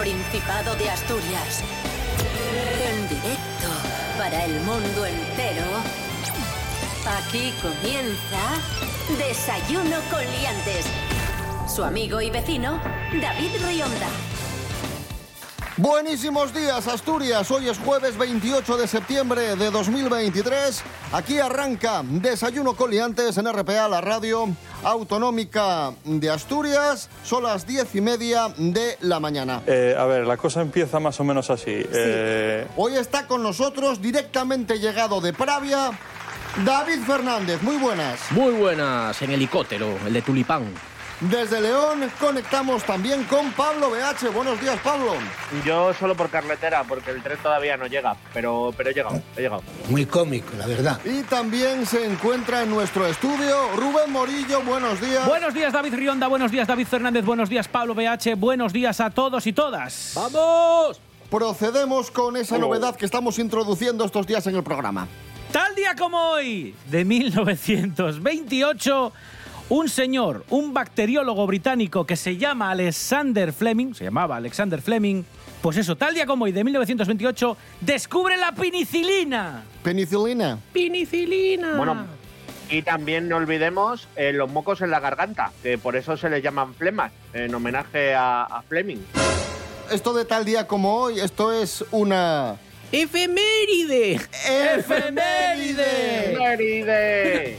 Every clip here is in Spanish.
Principado de Asturias. En directo para el mundo entero. Aquí comienza Desayuno con Liantes. Su amigo y vecino, David Rionda. Buenísimos días, Asturias. Hoy es jueves 28 de septiembre de 2023. Aquí arranca Desayuno Coliantes en RPA, la radio autonómica de Asturias. Son las diez y media de la mañana. Eh, a ver, la cosa empieza más o menos así. Eh, Hoy está con nosotros, directamente llegado de Pravia, David Fernández. Muy buenas. Muy buenas, en helicóptero, el de Tulipán. Desde León conectamos también con Pablo BH. Buenos días, Pablo. Yo solo por carretera, porque el tren todavía no llega, pero, pero he llegado, he llegado. Muy cómico, la verdad. Y también se encuentra en nuestro estudio Rubén Morillo. Buenos días. Buenos días, David Rionda. Buenos días, David Fernández. Buenos días, Pablo BH. Buenos días a todos y todas. ¡Vamos! Procedemos con esa novedad que estamos introduciendo estos días en el programa. Tal día como hoy, de 1928, un señor, un bacteriólogo británico que se llama Alexander Fleming, se llamaba Alexander Fleming, pues eso, tal día como hoy, de 1928, descubre la penicilina. Penicilina. Penicilina. Bueno, y también no olvidemos eh, los mocos en la garganta, que por eso se les llaman flemas, en homenaje a, a Fleming. Esto de tal día como hoy, esto es una... ¡Efeméride! ¡Efeméride! ¡Floride!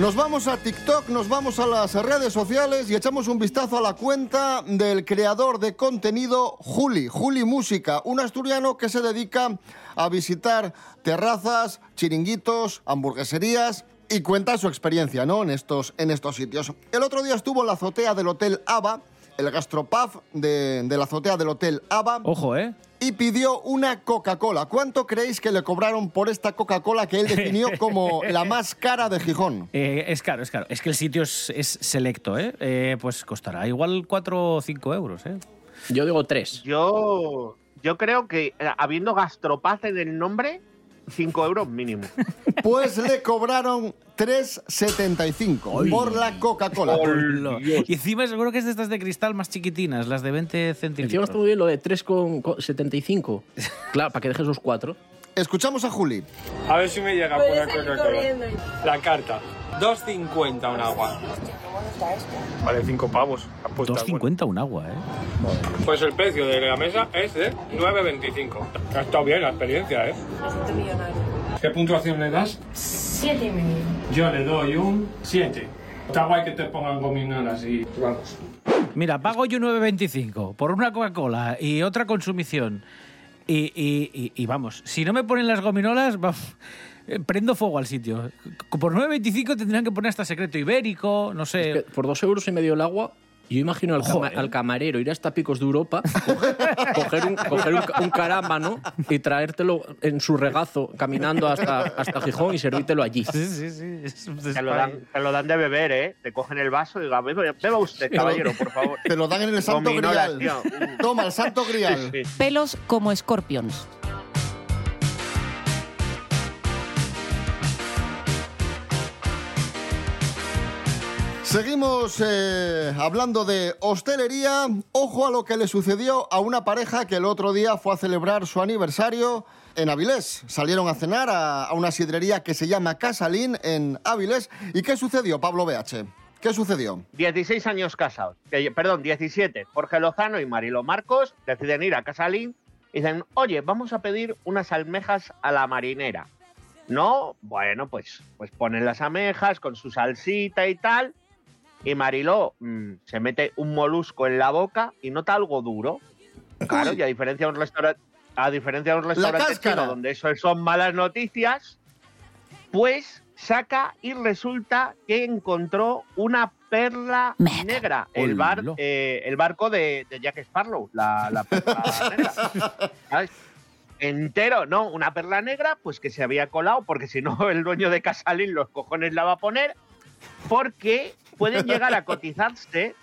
Nos vamos a TikTok, nos vamos a las redes sociales y echamos un vistazo a la cuenta del creador de contenido Juli, Juli Música, un asturiano que se dedica a visitar terrazas, chiringuitos, hamburgueserías y cuenta su experiencia ¿no? en, estos, en estos sitios. El otro día estuvo en la azotea del Hotel Ava, el gastropub de, de la azotea del Hotel Ava Ojo, ¿eh? y pidió una Coca-Cola. ¿Cuánto creéis que le cobraron por esta Coca-Cola que él definió como la más cara de Gijón? Eh, es caro, es caro. Es que el sitio es, es selecto, ¿eh? Eh, Pues costará igual 4 o 5 euros, ¿eh? Yo digo tres. Yo, yo creo que eh, habiendo gastropaz en el nombre, 5 euros mínimo. Pues le cobraron 3,75 por la Coca-Cola. Y encima seguro que es de estas de cristal más chiquitinas, las de 20 Encima centímetros. está muy bien lo de 3,75. Claro, para que dejes los cuatro. Escuchamos a Juli. a ver si me llega por la Coca-Cola. La carta. 2.50 un agua. Vale, 5 pavos. Apuesta, 2.50 un agua, ¿eh? Pues el precio de la mesa es de 9.25. Ha estado bien la experiencia, ¿eh? ¿Qué puntuación le das? Siete y medio. Yo le doy un 7. Está guay que te pongan gominolas y vamos. Mira, pago yo 9.25 por una Coca-Cola y otra consumición. Y, y- y- y vamos, si no me ponen las gominolas, vamos, prendo fuego al sitio. Por 9.25 tendrían que poner hasta secreto ibérico, no sé. Que por dos euros y medio el agua, yo imagino al, cama- Joder. al camarero ir hasta Picos de Europa, coger un, coger un, un carámbano y traértelo en su regazo caminando hasta, hasta Gijón y servírtelo allí. Sí, sí, sí. es Te lo, dan, te lo dan de beber, ¿eh? Te cogen el vaso y digan, beba, usted, caballero, por favor. Te lo dan en el Santo Grial. tío. Toma, el Santo Grial. Sí, sí. Pelos como escorpions. Seguimos eh, hablando de hostelería. Ojo a lo que le sucedió a una pareja que el otro día fue a celebrar su aniversario en Avilés. Salieron a cenar a, una sidrería que se llama Casalín en Avilés. ¿Y qué sucedió, Pablo BH? ¿Qué sucedió? 16 años casados, perdón, 17. Jorge Lozano y Marilo Marcos deciden ir a Casalín y dicen, oye, vamos a pedir unas almejas a la marinera. No, bueno, pues, pues ponen las almejas con su salsita y tal. Y Mariló mm, se mete un molusco en la boca y nota algo duro. Claro, y a diferencia de un restaurante, a diferencia de un restaurante chino donde eso son malas noticias, pues saca y resulta que encontró una perla Meta. negra, el, bar, eh, el barco de, de Jack Sparrow, la, la perla negra. ¿sabes? entero, no, una perla negra, pues que se había colado, porque si no el dueño de Casalín los cojones la va a poner, porque pueden llegar a cotizarse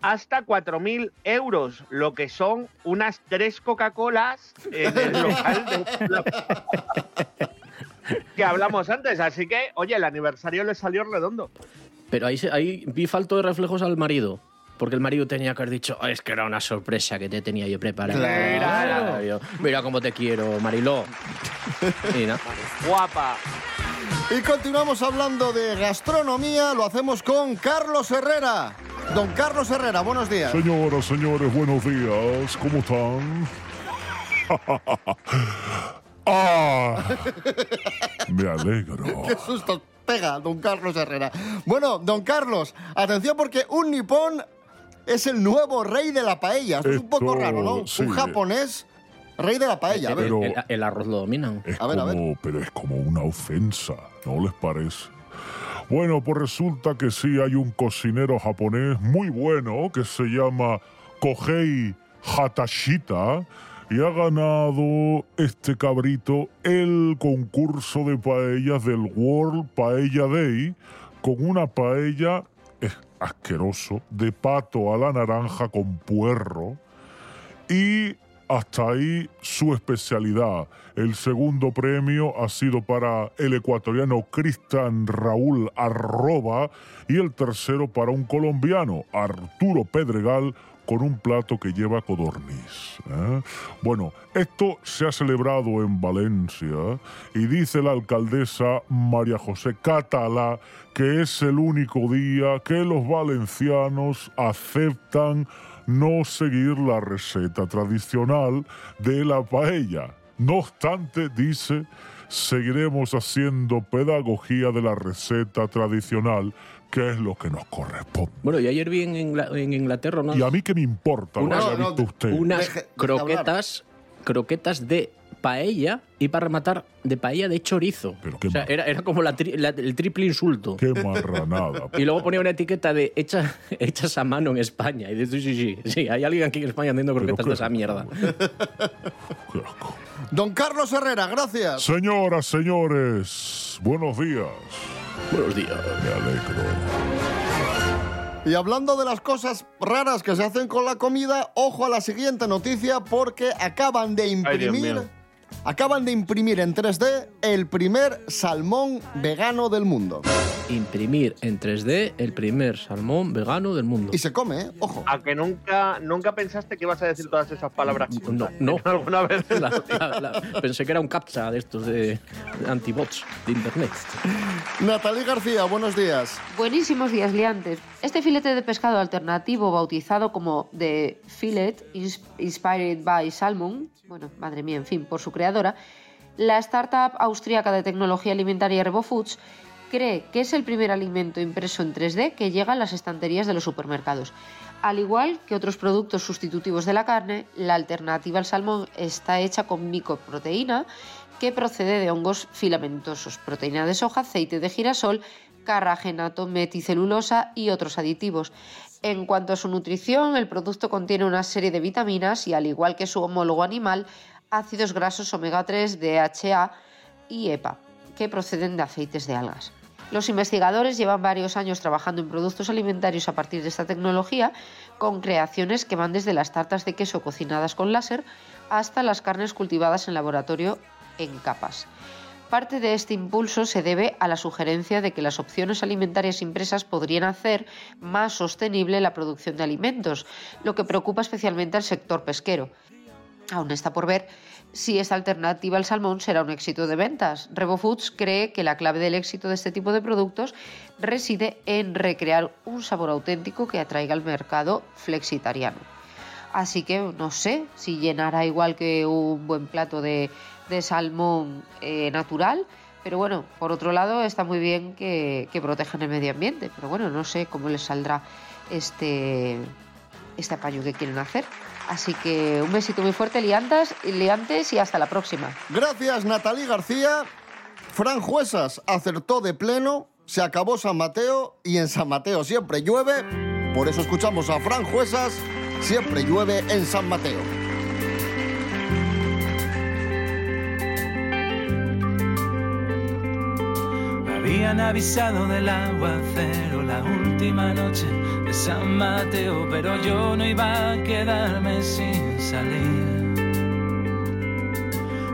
hasta 4.000 euros, lo que son unas tres Coca-Colas en el local de... que hablamos antes. Así que, oye, el aniversario le salió redondo. Pero ahí, ahí vi falto de reflejos al marido. Porque el marido tenía que haber dicho, "Oh, es que era una sorpresa que te tenía yo preparada. Claro. Mira cómo te quiero, Mariló. Y. Guapa. Y continuamos hablando de gastronomía, lo hacemos con Carlos Herrera. Don Carlos Herrera, buenos días. Señoras, señores, buenos días. ¿Cómo están? ¡Ah! Me alegro. Qué susto pega, don Carlos Herrera. Bueno, don Carlos, atención porque un nipón es el nuevo rey de la paella. Esto es un poco raro, ¿no? sí. Un japonés rey de la paella. A ver. Pero- El, el arroz lo dominan. Es A ver, a ver. como, pero es como una ofensa, ¿no les parece? Bueno, pues resulta que sí hay un cocinero japonés muy bueno que se llama Kohei Hatashita y ha ganado este cabrito el concurso de paellas del World Paella Day con una paella es asqueroso de pato a la naranja con puerro y hasta ahí su especialidad. El segundo premio ha sido para el ecuatoriano Cristian Raúl Arroba y el tercero para un colombiano, Arturo Pedregal, con un plato que lleva codorniz. ¿eh? Bueno, esto se ha celebrado en Valencia y dice la alcaldesa María José Catalá que es el único día que los valencianos aceptan no seguir la receta tradicional de la paella. No obstante, dice, seguiremos haciendo pedagogía de la receta tradicional, que es lo que nos corresponde. Bueno, y ayer vi en, Ingla- en Inglaterra unas, Y a mí que me importa lo Una- que haya no, visto usted. unas croquetas, croquetas de paella y para rematar de paella de chorizo. Pero qué o sea, mal. era, era como la tri- la- el triple insulto. Qué marranada. Y luego ponía una etiqueta de hecha, hechas a mano en España. Y dices, sí, sí, sí, sí, hay alguien aquí en España haciendo croquetas qué de esa mierda. Qué asco. Don Carlos Herrera, gracias. Señoras, señores, buenos días. Buenos días. Me alegro. Y hablando de las cosas raras que se hacen con la comida, ojo a la siguiente noticia porque acaban de Dios imprimir, mío. Acaban de imprimir en 3D el primer salmón vegano del mundo. Imprimir en 3D el primer salmón vegano del mundo. Y se come, ¿eh? Ojo. A que nunca, nunca pensaste que ibas a decir todas esas palabras. No, no. ¿Alguna vez? La- la- la- pensé que era un captcha de estos de, antibots de internet. Natalie García, buenos días. Buenísimos días liantes. Este filete de pescado alternativo, bautizado como The Fillet Ins- Inspired by Salmon, bueno, madre mía, en fin, por su creadora, la startup austríaca de tecnología alimentaria RevoFoods cree que es el primer alimento impreso en 3D que llega a las estanterías de los supermercados. Al igual que otros productos sustitutivos de la carne, la alternativa al salmón está hecha con micoproteína que procede de hongos filamentosos, proteína de soja, aceite de girasol, carragenato, meticelulosa y otros aditivos. En cuanto a su nutrición, el producto contiene una serie de vitaminas y, al igual que su homólogo animal, ácidos grasos omega 3, DHA y EPA, que proceden de aceites de algas. Los investigadores llevan varios años trabajando en productos alimentarios a partir de esta tecnología, con creaciones que van desde las tartas de queso cocinadas con láser hasta las carnes cultivadas en laboratorio en capas. Parte de este impulso se debe a la sugerencia de que las opciones alimentarias impresas podrían hacer más sostenible la producción de alimentos, lo que preocupa especialmente al sector pesquero. Aún está por ver si esta alternativa al salmón será un éxito de ventas. RevoFoods cree que la clave del éxito de este tipo de productos reside en recrear un sabor auténtico que atraiga al mercado flexitariano. Así que no sé si llenará igual que un buen plato de, de salmón eh, natural. Pero bueno, por otro lado está muy bien que, que protejan el medio ambiente. Pero bueno, no sé cómo les saldrá este, este apaño que quieren hacer. Así que un besito muy fuerte, liantas, liantes, y hasta la próxima. Gracias, Natalie García. Fran Juesas acertó de pleno, se acabó San Mateo y en San Mateo siempre llueve. Por eso escuchamos a Fran Juesas, siempre llueve en San Mateo. Habían avisado del aguacero la última noche de San Mateo, pero yo no iba a quedarme sin salir.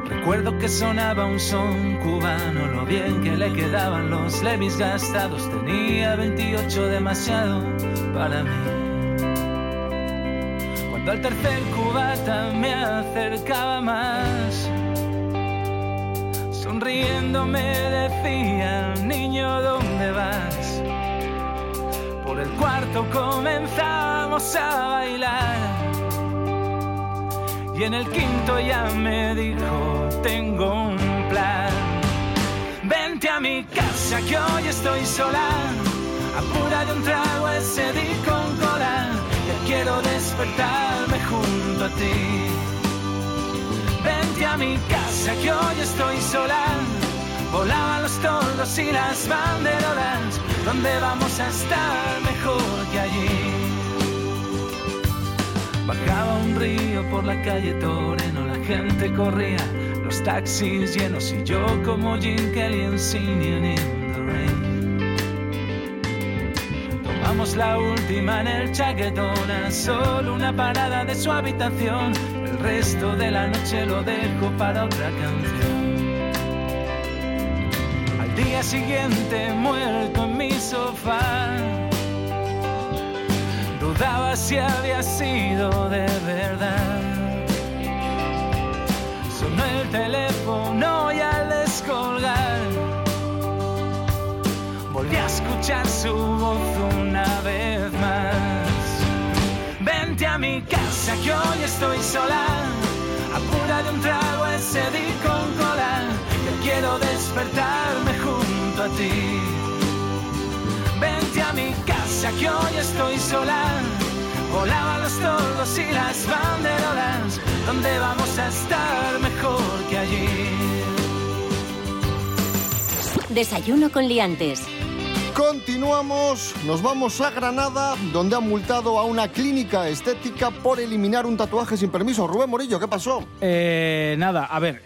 Recuerdo que sonaba un son cubano, lo bien que le quedaban los levis gastados, tenía 28 demasiado para mí. Cuando al tercer cubata me acercaba más, sonriendo me decía, niño, ¿dónde vas? Por el cuarto comenzamos a bailar. Y en el quinto ya me dijo, tengo un plan. Vente a mi casa que hoy estoy sola. Apura de un trago ese di con cola. Que quiero despertarme junto a ti. Vente a mi casa que hoy estoy sola. Volaban los tordos y las banderolas. ¿Dónde vamos a estar mejor que allí? Bajaba un río por la calle Toreno, la gente corría, los taxis llenos y yo como Jim Kelly en Singing in the Rain. Tomamos la última en el chaquetona, solo una parada de su habitación, el resto de la noche lo dejo para otra canción. Día siguiente muerto en mi sofá dudaba si había sido de verdad. Sonó el teléfono y al descolgar volví a escuchar su voz una vez más. Vente a mi casa que hoy estoy sola, apura de un trago ese di con cola, que quiero despertarme casa que hoy estoy sola. Volaban los tordos y las banderolas. ¿Dónde vamos a estar mejor que allí? Desayuno con liantes. Continuamos, nos vamos a Granada, donde han multado a una clínica estética por eliminar un tatuaje sin permiso. Rubén Morillo, ¿qué pasó? Eh, nada, a ver,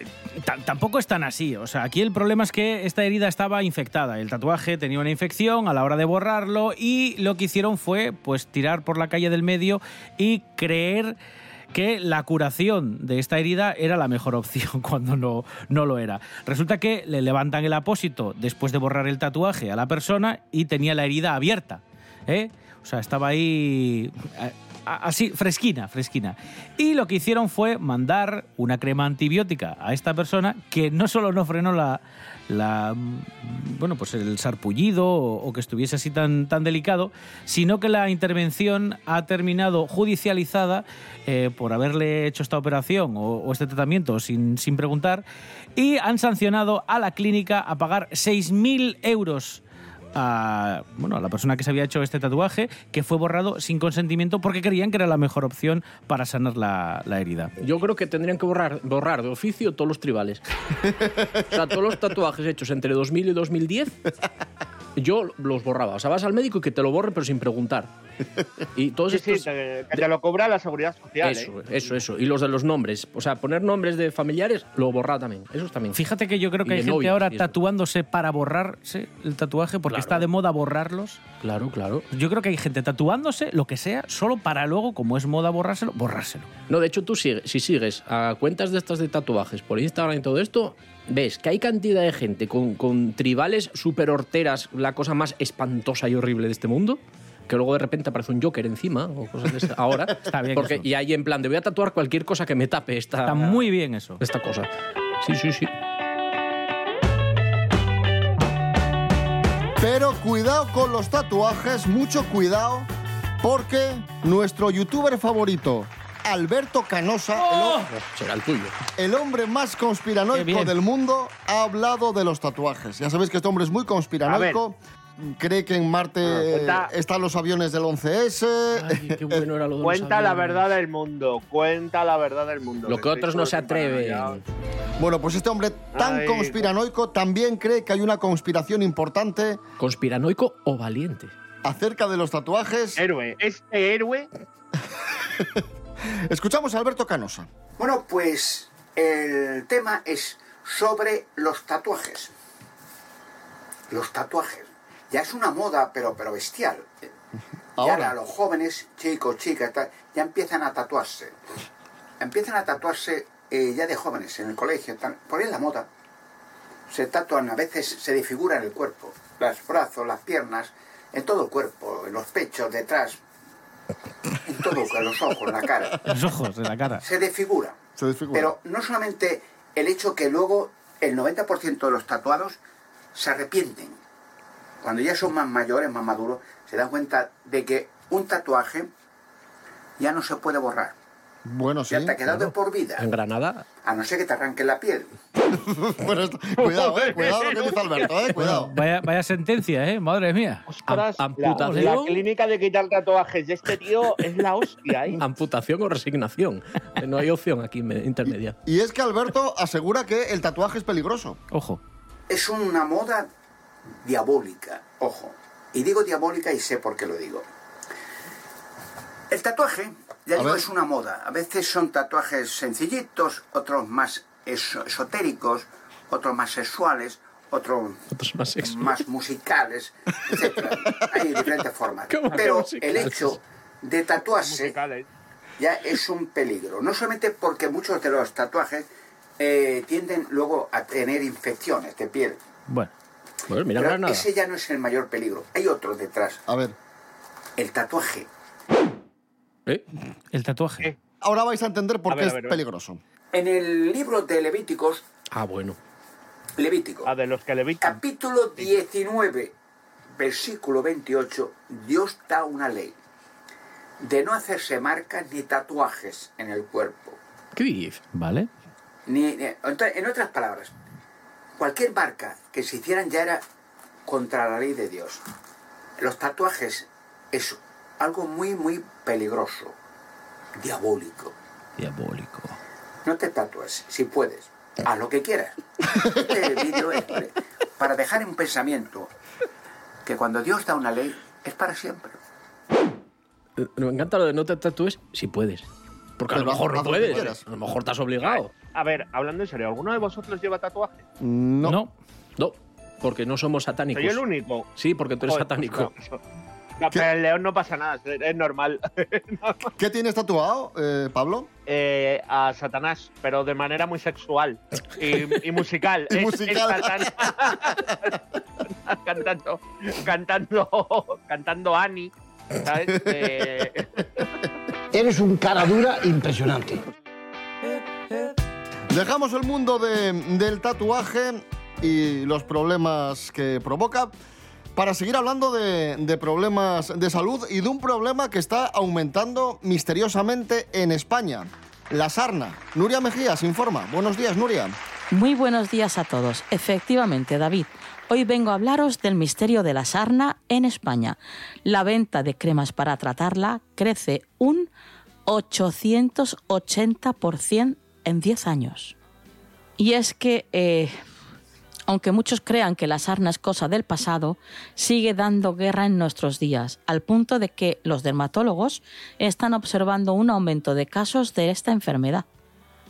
tampoco es tan así. O sea, aquí el problema es que esta herida estaba infectada. El tatuaje tenía una infección a la hora de borrarlo y lo que hicieron fue pues tirar por la calle del medio y creer que la curación de esta herida era la mejor opción cuando no, no lo era. Resulta que le levantan el apósito después de borrar el tatuaje a la persona y tenía la herida abierta. ¿eh? O sea, estaba ahí eh, así, fresquina, fresquina. Y lo que hicieron fue mandar una crema antibiótica a esta persona que no solo no frenó la, la mm, bueno, pues el sarpullido o, que estuviese así tan, tan delicado, sino que la intervención ha terminado judicializada eh, por haberle hecho esta operación o, o este tratamiento sin, sin preguntar y han sancionado a la clínica a pagar 6.000 euros a, bueno, a la persona que se había hecho este tatuaje, que fue borrado sin consentimiento porque creían que era la mejor opción para sanar la, la herida. Yo creo que tendrían que borrar, borrar de oficio todos los tribales. o sea, todos los tatuajes hechos entre 2000 y 2010, yo los borraba. O sea, vas al médico y que te lo borre, pero sin preguntar. Y todos Sí, sí, estos... te- que te lo cobra la seguridad social. Eso, ¿eh? eso, eso. Y los de los nombres. O sea, poner nombres de familiares, lo borra también. Eso también. Fíjate que yo creo que Y hay gente novios ahora tatuándose para borrarse el tatuaje porque Claro. está de moda borrarlos. Claro, claro. Yo creo que hay gente tatuándose lo que sea solo para luego, como es moda borrárselo, borrárselo. No, de hecho, tú sigue- si sigues a cuentas de estas de tatuajes por Instagram y todo esto, ves que hay cantidad de gente con, con tribales súper horteras, la cosa más espantosa y horrible de este mundo, que luego de repente aparece un Joker encima o cosas de esta- ahora. Está bien Porque, eso. y ahí en plan, de voy a tatuar cualquier cosa que me tape esta, Está muy bien eso. esta cosa. Sí, sí, sí. Pero cuidado con los tatuajes, mucho cuidado, porque nuestro youtuber favorito, Alberto Canosa, el ho- Será el tuyo. el, hombre más conspiranoico del mundo, ha hablado de los tatuajes. Ya sabéis que este hombre es muy conspiranoico. Cree que en Marte Ah, cuenta- eh, están los aviones del 11S. Ay, qué bueno era lo de los Cuenta la verdad del mundo. Cuenta la verdad del mundo. Lo que otros no se atreven. atreven. Bueno, pues este hombre tan Ay, conspiranoico también cree que hay una conspiración importante ¿Conspiranoico o valiente? acerca de los tatuajes. Héroe. Este héroe Escuchamos a Alberto Canosa. Bueno, pues el tema es sobre los tatuajes. los tatuajes. Ya es una moda, pero, pero bestial. Y Ahora. ahora los jóvenes, chicos, chicas, ya empiezan a tatuarse. Empiezan a tatuarse eh, ya de jóvenes en el colegio. Tal. Por ahí es la moda. Se tatuan, a veces se desfiguran el cuerpo. Los brazos, las piernas, en todo el cuerpo, en los pechos, detrás. En todo, en los ojos, en la cara. Los ojos de la cara. Se desfigura. Se desfigura. Pero no solamente el hecho que luego el 90% de los tatuados se arrepienten. Cuando ya son más mayores, más maduros, se dan cuenta de que un tatuaje ya no se puede borrar. Bueno, sí. ya te ha quedado de por vida. En Granada. A no ser que te arranquen la piel. Bueno, esto- cuidado, eh, cuidado lo que dice Alberto, eh, cuidado. Vaya, vaya sentencia, ¿eh? Madre mía. Ostras, Am- amputación. la clínica de quitar tatuajes de este tío es la hostia, ¿eh? Amputación o resignación. Eh, No hay opción aquí me- intermedia. Y es que Alberto asegura que el tatuaje es peligroso. Ojo. Es una moda diabólica, ojo. Y digo diabólica y sé por qué lo digo. El tatuaje, ya A digo, ver. es una moda. A veces son tatuajes sencillitos, otros más eso- esotéricos, otros más sexuales, otros Otros más sexuales. más musicales, etc. Hay diferentes formas. ¿Cómo que Pero el hecho de tatuarse Musicales. ya es un peligro. No solamente porque muchos de los tatuajes eh, tienden luego a tener infecciones de piel. Bueno. Pues mira Pero Granada. ese ya no es el mayor peligro. Hay otro detrás. A ver, El tatuaje. ¿Eh? El tatuaje. Eh. ahora vais a entender por A qué ver, es ver, peligroso. En el libro de Levíticos, Ah, bueno. Levítico, Ah, de los que le vi. capítulo 19, versículo 28, Dios da una ley de no hacerse marcas ni tatuajes en el cuerpo. ¿Qué dices? Vale. Ni, ni- en otras palabras, cualquier marca que se hicieran ya era contra la ley de Dios. Los tatuajes es algo muy, muy peligroso, diabólico. Diabólico. No te tatúes, si puedes. Haz lo que quieras. Este vídeo es para- dejar un pensamiento que cuando Dios da una ley es para siempre. Eh, Me encanta lo de no te tatúes si puedes. Porque a lo mejor no puedes. A lo mejor estás obligado. A ver, hablando en serio, ¿alguno de vosotros lleva tatuaje? No. No. No, porque no somos satánicos. Soy el único. Sí, porque tú eres Joder, satánico. pues no. No, pero el león no pasa nada, es- normal. ¿Qué tienes tatuado, eh, Pablo? Eh, a Satanás, pero de manera muy sexual y, y musical. Y Es- musical. es cantando, cantando, cantando Annie. ¿sabes? Eh, Eres un cara dura impresionante. Dejamos el mundo de- del tatuaje y los problemas que provoca para seguir hablando de, de problemas de salud y de un problema que está aumentando misteriosamente en España. La sarna. Nuria Mejías informa. Buenos días, Nuria. Muy buenos días a todos. Efectivamente, David. Hoy vengo a hablaros del misterio de la sarna en España. La venta de cremas para tratarla crece un 880% en 10 años. Y es que, eh, aunque muchos crean que la sarna es cosa del pasado, sigue dando guerra en nuestros días, al punto de que los dermatólogos están observando un aumento de casos de esta enfermedad.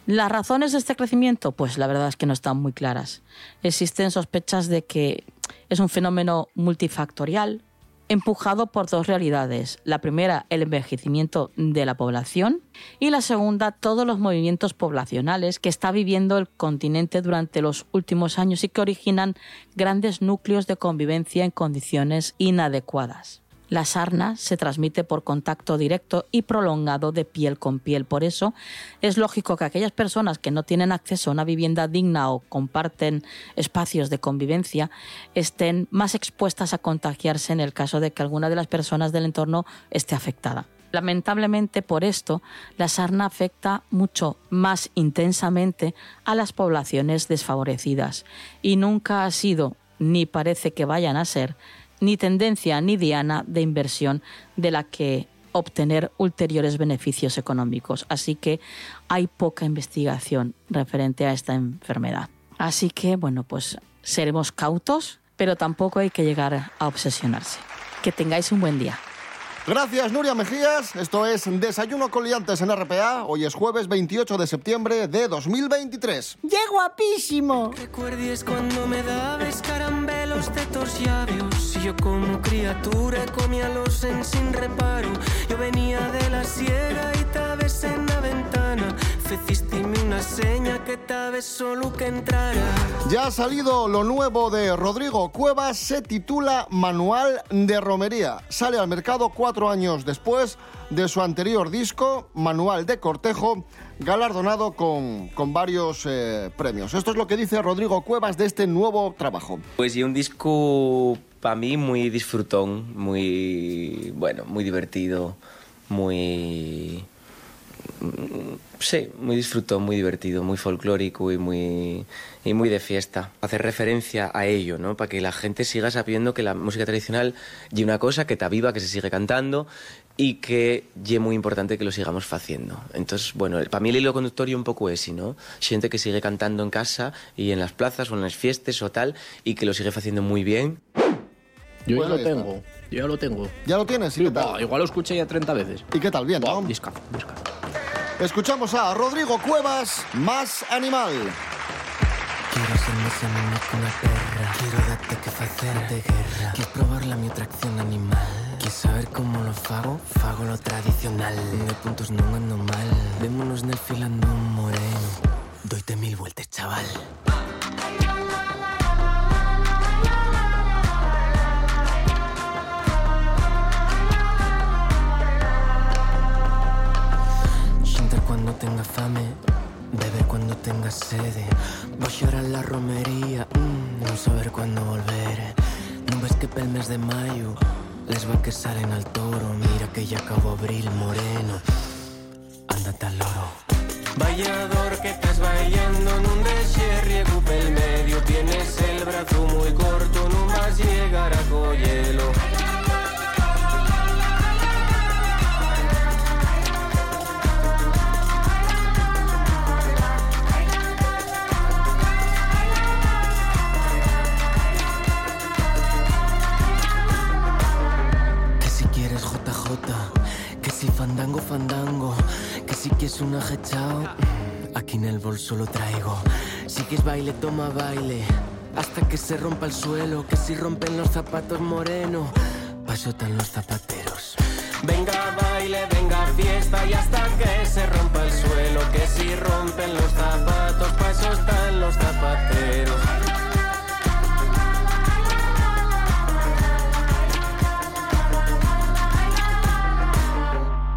Las razones de este crecimiento, pues la verdad es que no están muy claras. Existen sospechas de que es un fenómeno multifactorial, empujado por dos realidades. La primera, el envejecimiento de la población y la segunda, todos los movimientos poblacionales que está viviendo el continente durante los últimos años y que originan grandes núcleos de convivencia en condiciones inadecuadas. La sarna se transmite por contacto directo y prolongado de piel con piel. Por eso es lógico que aquellas personas que no tienen acceso a una vivienda digna o comparten espacios de convivencia estén más expuestas a contagiarse en el caso de que alguna de las personas del entorno esté afectada. Lamentablemente por esto, la sarna afecta mucho más intensamente a las poblaciones desfavorecidas y nunca ha sido, ni parece que vayan a ser, ni tendencia ni diana de inversión de la que obtener ulteriores beneficios económicos. Así que hay poca investigación referente a esta enfermedad. Así que, bueno, pues seremos cautos, pero tampoco hay que llegar a obsesionarse. Que tengáis un buen día. Gracias, Nuria Mejías. Esto es Desayuno con Liantes en RPA. Hoy es jueves 28 de septiembre de 2023. ¡Qué guapísimo! ¿Recuerdes cuando me dabas caramelos besos de tus labios. Y yo como criatura comía los en sin reparo. Yo venía de la sierra y tal vez Ya ha salido lo nuevo de Rodrigo Cuevas, se titula Manual de Romería. Sale al mercado cuatro años después de su anterior disco, Manual de Cortejo, galardonado con, con varios eh, premios. Esto es lo que dice Rodrigo Cuevas de este nuevo trabajo. Pues y un disco para mí muy disfrutón, muy bueno, muy divertido, muy sí, muy disfrutón, muy divertido, muy folclórico y muy y muy de fiesta. Hacer referencia a ello, ¿no? Para que la gente siga sabiendo que la música tradicional y una cosa que está viva, que se sigue cantando y que es muy importante que lo sigamos haciendo. Entonces, bueno, para mí el hilo conductorio un poco es, ¿no? Gente que sigue cantando en casa y en las plazas o en las fiestas o tal y que lo sigue haciendo muy bien. Yo Pues ya lo tengo. Yo ya lo tengo. ¿Ya lo tienes? ¿Y Sí, qué tal? buah, igual lo escuché ya 30 veces. ¿Y qué tal? Bien, ¿no? Disca, disca. Escuchamos a Rodrigo Cuevas, Más Animal. Quiero ser más animal que una perra. Quiero darte que facerte guerra. Quieres probar la mi atracción animal. Quieres saber cómo lo fago? Fago lo tradicional. De puntos no ando mal. Vémonos nel filando un moreno. Doite mil vueltas, chaval cuando tenga fame Beber cuando tenga sede Voy a llorar la romería mm, No saber cuándo volver. No ves que pel mes de mayo Les va que salen al toro. Mira que ya acabó abril moreno. Ándate al loro. Vallador que estás bailando Nun dexe riego pel medio Tienes el brazo muy corto No vas llegar a collelo fandango, fandango, que si quieres un ajechao, mm, aquí en el bolso lo traigo. Si quieres baile, toma baile, hasta que se rompa el suelo, que si rompen los zapatos moreno, paso están los zapateros. Venga baile, venga fiesta y hasta que se rompa el suelo, que si rompen los zapatos, paso están los zapateros.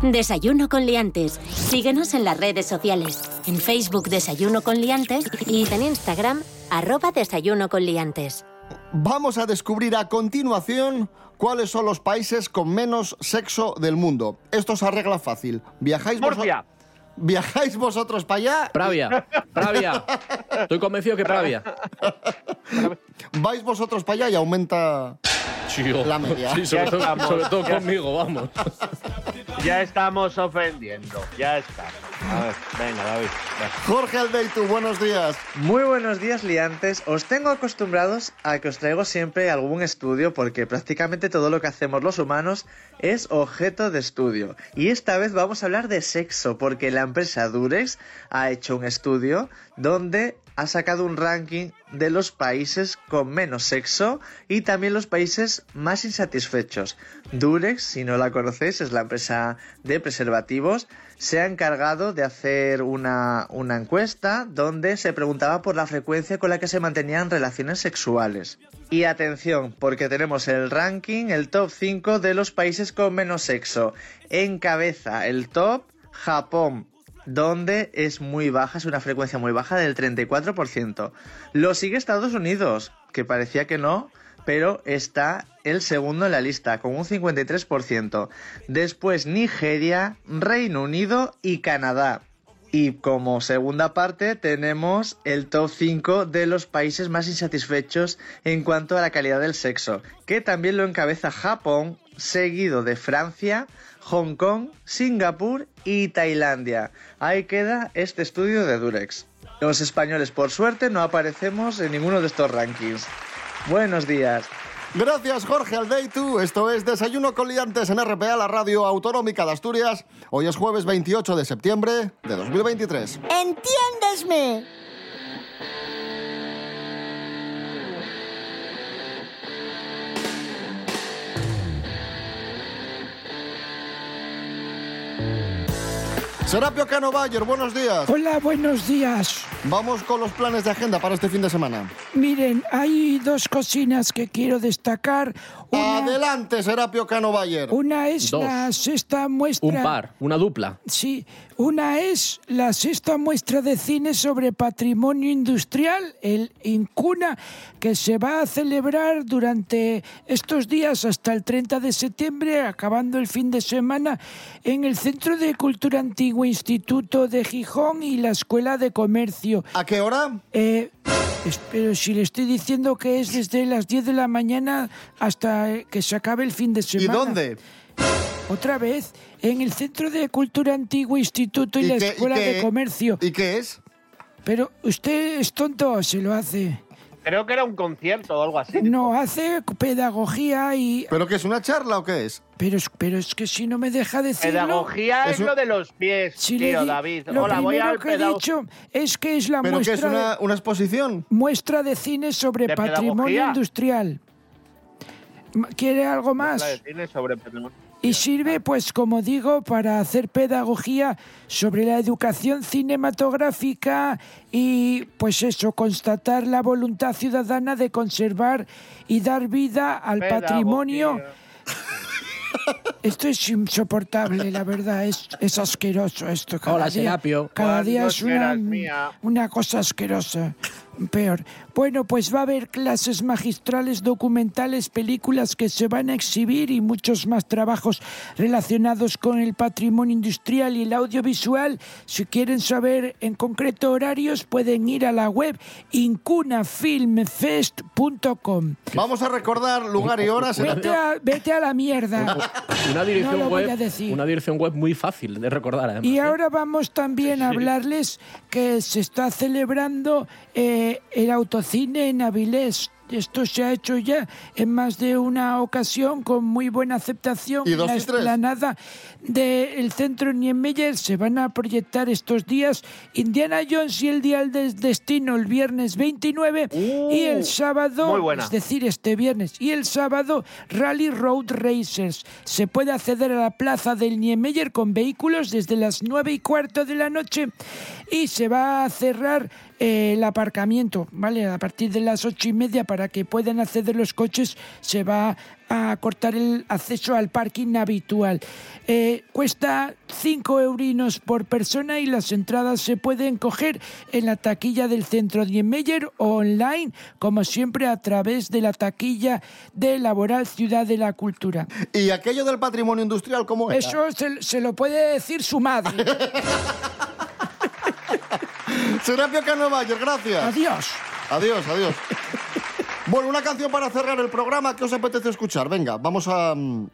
Desayuno con liantes. Síguenos en las redes sociales. En Facebook Desayuno con liantes y en Instagram arroba Desayuno con liantes. Vamos a descubrir a continuación cuáles son los países con menos sexo del mundo. Esto se arregla fácil. Viajáis Murcia. ¿Viajáis vosotros para allá? Pravia, Pravia. Estoy convencido que Pravia. Vais vosotros para allá y aumenta Chío. la media. Sí, sobre todo, sobre conmigo, vamos. Ya estamos ofendiendo. Ya está. A ver, venga, David. Jorge Aldeitu, buenos días. Muy buenos días, liantes. Os tengo acostumbrados a que os traigo siempre algún estudio porque prácticamente todo lo que hacemos los humanos es objeto de estudio. Y esta vez vamos a hablar de sexo porque la empresa Durex ha hecho un estudio donde ha sacado un ranking de los países con menos sexo y también los países más insatisfechos. Durex, si no la conocéis, es la empresa de preservativos. Se ha encargado de hacer una, encuesta donde se preguntaba por la frecuencia con la que se mantenían relaciones sexuales. Y atención, porque tenemos el ranking, el top 5 de los países con menos sexo. Encabeza el top Japón, donde es muy baja, es una frecuencia muy baja del 34%. Lo sigue Estados Unidos, que parecía que no, pero está el segundo en la lista, con un 53%. Después Nigeria, Reino Unido y Canadá. Y como segunda parte tenemos el top 5 de los países más insatisfechos en cuanto a la calidad del sexo, que también lo encabeza Japón, seguido de Francia, Hong Kong, Singapur y Tailandia. Ahí queda este estudio de Durex. Los españoles, por suerte, no aparecemos en ninguno de estos rankings. Buenos días. Gracias, Jorge Aldeitu. Esto es Desayuno con Liantes en RPA, la radio autonómica de Asturias. Hoy es jueves 28 de septiembre de 2023. ¡Entiéndesme! Serapio Cano Bayer, buenos días. Hola, buenos días. Vamos con los planes de agenda para este fin de semana. Miren, hay dos cocinas que quiero destacar. Una, Adelante, Serapio Cano Bayer. una es Dos. la sexta muestra. Un par, una dupla. Sí, una es la sexta muestra de cine sobre patrimonio industrial, el Incuna, que se va a celebrar durante estos días hasta el 30 de septiembre, acabando el fin de semana, en el Centro de Cultura Antigua Instituto de Gijón y la Escuela de Comercio. ¿A qué hora? Eh, pero si le estoy diciendo que es desde las 10 de la mañana hasta que se acabe el fin de ¿Y semana. dónde? Otra vez, en el Centro de Cultura Antiguo Instituto y, la qué- Escuela qué- de Comercio. ¿Y qué es? Pero usted es tonto o se lo hace. Creo que era un concierto o algo así. No, hace pedagogía y... ¿Pero qué es una charla o qué es? Pero es, pero es que si no me deja decirlo... Pedagogía es, Es un- lo de los pies, Si tío, di- David. Lo Hola, voy al que he dicho es que es la ¿Pero qué muestra, es una, de, una exposición? muestra de cine sobre ¿De patrimonio pedagogía? industrial. ¿Quiere algo más? La de cine sobre patrimonio. Y sirve, pues como digo, para hacer pedagogía sobre la educación cinematográfica y, pues eso, constatar la voluntad ciudadana de conservar y dar vida al Pedagogía. patrimonio. Esto es insoportable, la verdad, es, es asqueroso esto. Cada Hola, día, Serapio. Cada día es una, una cosa asquerosa. Peor. Bueno, pues va a haber clases magistrales, documentales, películas que se van a exhibir y muchos más trabajos relacionados con el patrimonio industrial y el audiovisual. Si quieren saber en concreto horarios, pueden ir a la web incunafilmfest.com. Vamos a recordar lugar y hora, Vete a, vete a la mierda. Una dirección, No lo voy web, a decir. una dirección web muy fácil de recordar, además. Y ¿eh? ahora vamos también a hablarles que se está celebrando eh, el autocine en Avilés. Esto se ha hecho ya en más de una ocasión con muy buena aceptación. ¿Y dos la y tres? explanada del centro Niemeyer se van a proyectar estos días Indiana Jones y el Dial del Destino el viernes 29 y el sábado, Uh, es decir, este viernes y el sábado Rally Road Racers. Se puede acceder a la plaza del Niemeyer con vehículos desde las 9 y cuarto de la noche y se va a cerrar eh, el aparcamiento, ¿vale? A partir de las ocho y media para que puedan acceder los coches se va a cortar el acceso al parking habitual. Eh, cuesta 5 eurinos por persona y las entradas se pueden coger en la taquilla del centro Niemeyer o online, como siempre a través de la taquilla de Laboral Ciudad de la Cultura. ¿Y aquello del patrimonio industrial cómo era? Eso se, se lo puede decir su madre. Serapio Cano Bayer, gracias. Adiós. Adiós, adiós. Bueno, una canción para cerrar el programa. ¿Qué os apetece escuchar? Venga, vamos a, mm,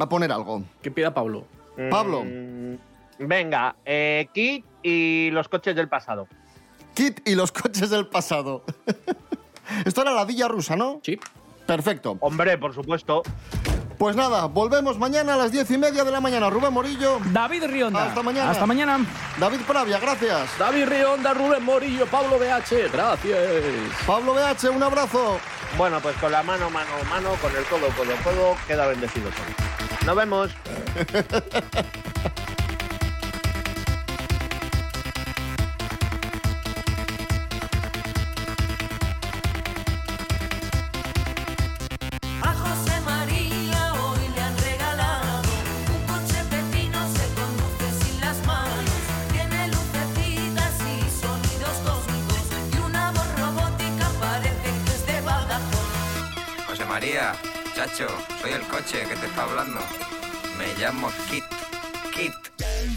a poner algo. Que pida Pablo. Pablo. Mm, Venga, eh, Kit y los coches del pasado. Kit y los coches del pasado. Esto era la villa rusa, ¿no? Sí. Perfecto. Hombre, por supuesto. Pues nada, volvemos mañana a las diez y media de la mañana. Rubén Morillo. David Rionda. Hasta mañana. Hasta mañana. David Pravia, gracias. David Rionda, Rubén Morillo, Pablo BH, gracias. Pablo BH, un abrazo. Bueno, pues con la mano, mano, mano, con el codo, codo, codo, queda bendecido todo. Nos vemos. María, chacho, soy el coche que te está hablando. Me llamo Kit. Kit,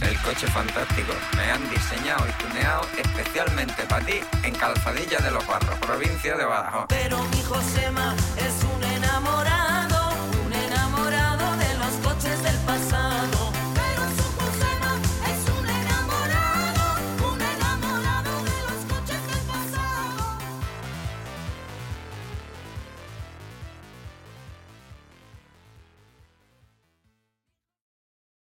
el coche fantástico. Me han diseñado y tuneado especialmente para ti en Calzadilla de los Barros, provincia de Badajoz. Pero mi Josema es un enamorado, un enamorado de los coches del